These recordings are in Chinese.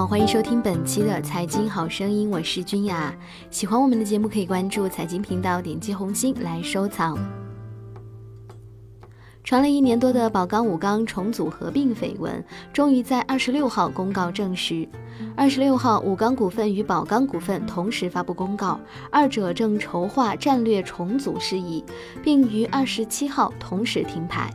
好，欢迎收听本期的财经好声音，我是君雅。喜欢我们的节目，可以关注财经频道，点击红心来收藏。传了一年多的宝钢武钢重组合并绯闻，终于在二十六号公告证实。二十六号，武钢股份与宝钢股份同时发布公告，二者正筹划战略重组事宜，并于二十七号同时停牌。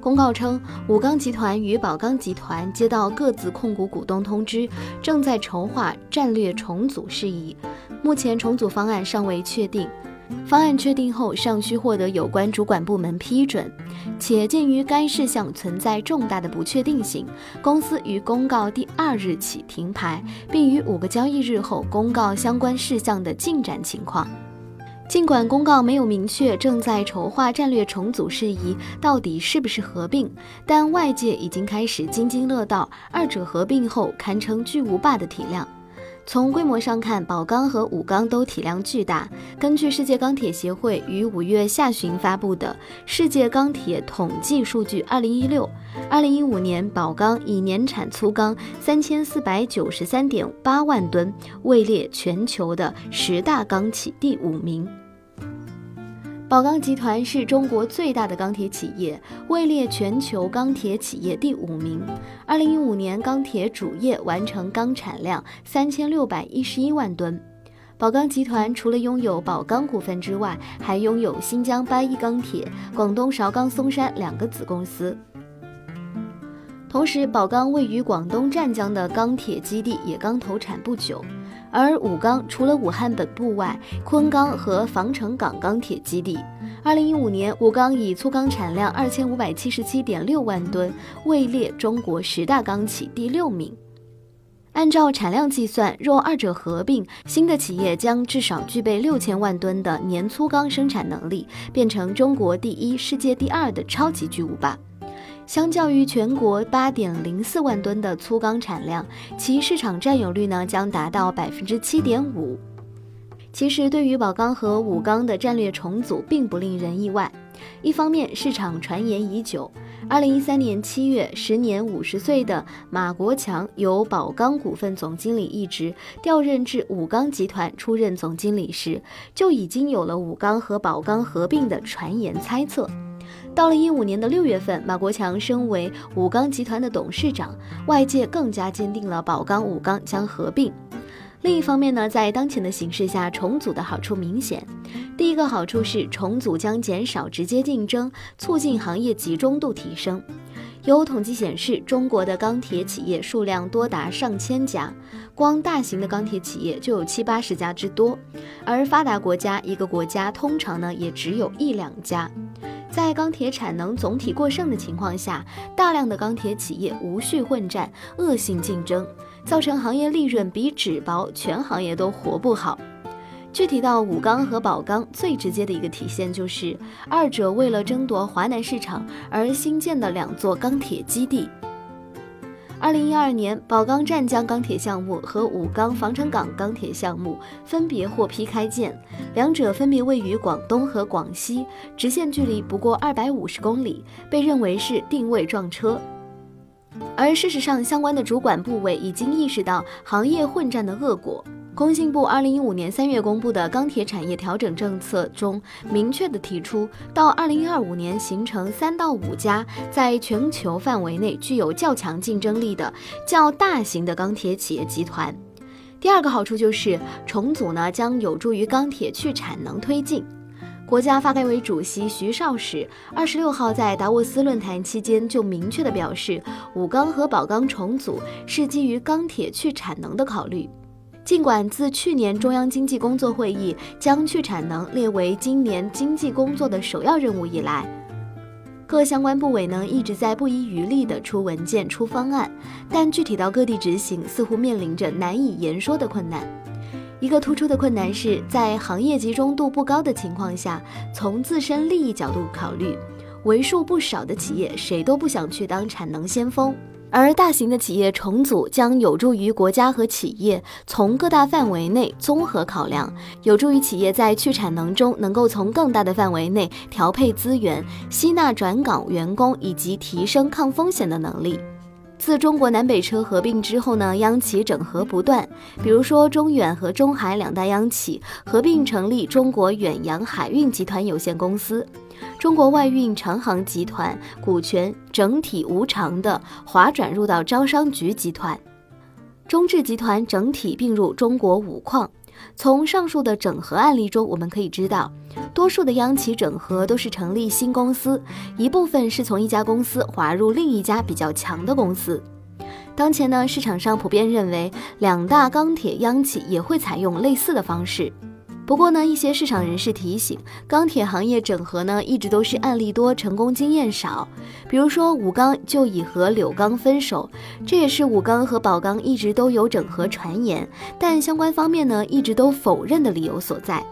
公告称，武钢集团与宝钢集团接到各自控股股东通知，正在筹划战略重组事宜，目前重组方案尚未确定。方案确定后，尚需获得有关主管部门批准，且鉴于该事项存在重大的不确定性，公司于公告第二日起停牌，并于五个交易日后公告相关事项的进展情况。尽管公告没有明确正在筹划战略重组事宜到底是不是合并，但外界已经开始津津乐道，二者合并后堪称巨无霸的体量。从规模上看，宝钢和武钢都体量巨大。根据世界钢铁协会于五月下旬发布的《世界钢铁统计数据》，二零一六、二零一五年，宝钢以年产粗钢三千四百九十三点八万吨，位列全球的十大钢企第五名。宝钢集团是中国最大的钢铁企业，位列全球钢铁企业第五名。二零一五年，钢铁主业完成钢产量三千六百一十一万吨。宝钢集团除了拥有宝钢股份之外，还拥有新疆八一钢铁、广东韶钢松山两个子公司。同时，宝钢位于广东湛江的钢铁基地也刚投产不久。而武钢除了武汉本部外，昆钢和防城港钢铁基地。二零一五年，武钢以粗钢产量二千五百七十七点六万吨，位列中国十大钢企第六名。按照产量计算，若二者合并，新的企业将至少具备六千万吨的年粗钢生产能力，变成中国第一、世界第二的超级巨无霸。相较于全国八点零四万吨的粗钢产量，其市场占有率呢将达到百分之七点五。其实，对于宝钢和武钢的战略重组，并不令人意外。一方面，市场传言已久。二零一三年七月，时年五十岁的马国强由宝钢股份总经理一职调任至武钢集团出任总经理时，就已经有了武钢和宝钢合并的传言猜测。到了一五年的六月份，马国强升为武钢集团的董事长，外界更加坚定了宝钢武钢将合并。另一方面呢，在当前的形势下，重组的好处明显。第一个好处是重组将减少直接竞争，促进行业集中度提升。有统计显示，中国的钢铁企业数量多达上千家，光大型的钢铁企业就有七八十家之多，而发达国家一个国家通常呢也只有一两家。在钢铁产能总体过剩的情况下，大量的钢铁企业无序混战、恶性竞争，造成行业利润比纸薄，全行业都活不好。具体到武钢和宝钢，最直接的一个体现就是二者为了争夺华南市场而新建的两座钢铁基地。二零一二年，宝钢湛江钢铁项目和武钢防城港钢铁项目分别获批开建，两者分别位于广东和广西，直线距离不过二百五十公里，被认为是定位撞车。而事实上，相关的主管部委已经意识到行业混战的恶果。工信部二零一五年三月公布的钢铁产业调整政策中，明确的提出，到二零二五年形成三到五家在全球范围内具有较强竞争力的较大型的钢铁企业集团。第二个好处就是重组呢，将有助于钢铁去产能推进。国家发改委主席徐绍史二十六号在达沃斯论坛期间就明确的表示，武钢和宝钢重组是基于钢铁去产能的考虑。尽管自去年中央经济工作会议将去产能列为今年经济工作的首要任务以来，各相关部委呢一直在不遗余力地出文件、出方案，但具体到各地执行，似乎面临着难以言说的困难。一个突出的困难是在行业集中度不高的情况下，从自身利益角度考虑，为数不少的企业谁都不想去当产能先锋。而大型的企业重组将有助于国家和企业从各大范围内综合考量，有助于企业在去产能中能够从更大的范围内调配资源、吸纳转岗员工以及提升抗风险的能力。自中国南北车合并之后呢，央企整合不断。比如说，中远和中海两大央企合并成立中国远洋海运集团有限公司，中国外运长航集团股权整体无偿的划转入到招商局集团，中智集团整体并入中国五矿。从上述的整合案例中，我们可以知道，多数的央企整合都是成立新公司，一部分是从一家公司划入另一家比较强的公司。当前呢，市场上普遍认为，两大钢铁央企也会采用类似的方式。不过呢，一些市场人士提醒，钢铁行业整合呢一直都是案例多，成功经验少。比如说武钢就已和柳钢分手，这也是武钢和宝钢一直都有整合传言，但相关方面呢一直都否认的理由所在。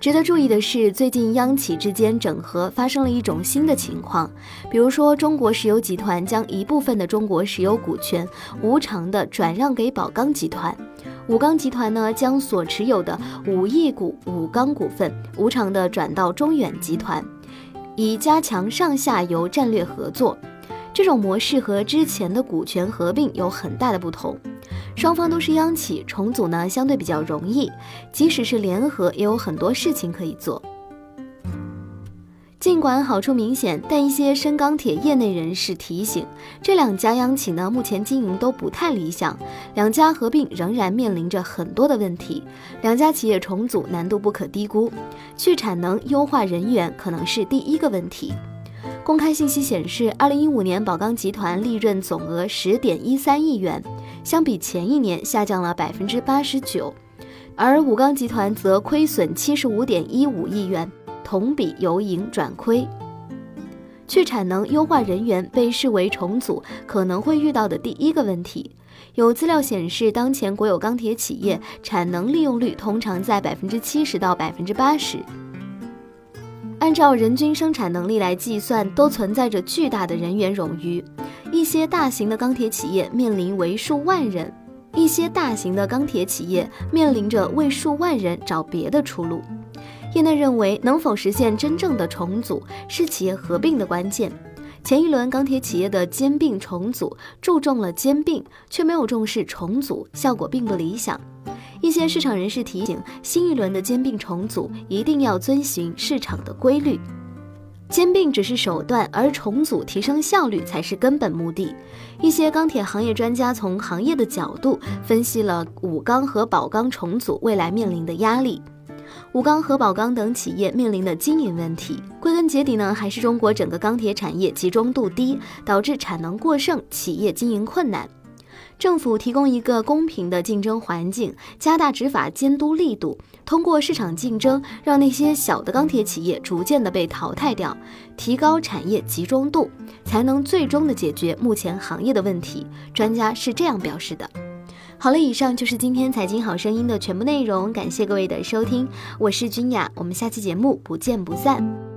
值得注意的是，最近央企之间整合发生了一种新的情况，比如说中国石油集团将一部分的中国石油股权无偿的转让给宝钢集团，武钢集团呢将所持有的五亿股武钢股份无偿的转到中远集团，以加强上下游战略合作。这种模式和之前的股权合并有很大的不同。双方都是央企，重组呢相对比较容易，即使是联合，也有很多事情可以做。尽管好处明显，但一些深钢铁业内人士提醒，这两家央企呢目前经营都不太理想，两家合并仍然面临着很多的问题，两家企业重组难度不可低估，去产能、优化人员可能是第一个问题。公开信息显示，二零一五年宝钢集团利润总额十点一三亿元，相比前一年下降了百分之八十九，而武钢集团则亏损七十五点一五亿元，同比由盈转亏。去产能、优化人员被视为重组可能会遇到的第一个问题。有资料显示，当前国有钢铁企业产能利用率通常在百分之七十到百分之八十。按照人均生产能力来计算，都存在着巨大的人员冗余。一些大型的钢铁企业面临为数万人，一些大型的钢铁企业面临着为数万人找别的出路。业内认为，能否实现真正的重组是企业合并的关键。前一轮钢铁企业的兼并重组注重了兼并，却没有重视重组，效果并不理想。一些市场人士提醒，新一轮的兼并重组一定要遵循市场的规律，兼并只是手段，而重组提升效率才是根本目的。一些钢铁行业专家从行业的角度分析了武钢和宝钢重组未来面临的压力，武钢和宝钢等企业面临的经营问题，归根结底呢，还是中国整个钢铁产业集中度低，导致产能过剩，企业经营困难。政府提供一个公平的竞争环境，加大执法监督力度，通过市场竞争，让那些小的钢铁企业逐渐的被淘汰掉，提高产业集中度，才能最终的解决目前行业的问题。专家是这样表示的。好了，以上就是今天财经好声音的全部内容，感谢各位的收听，我是君雅，我们下期节目不见不散。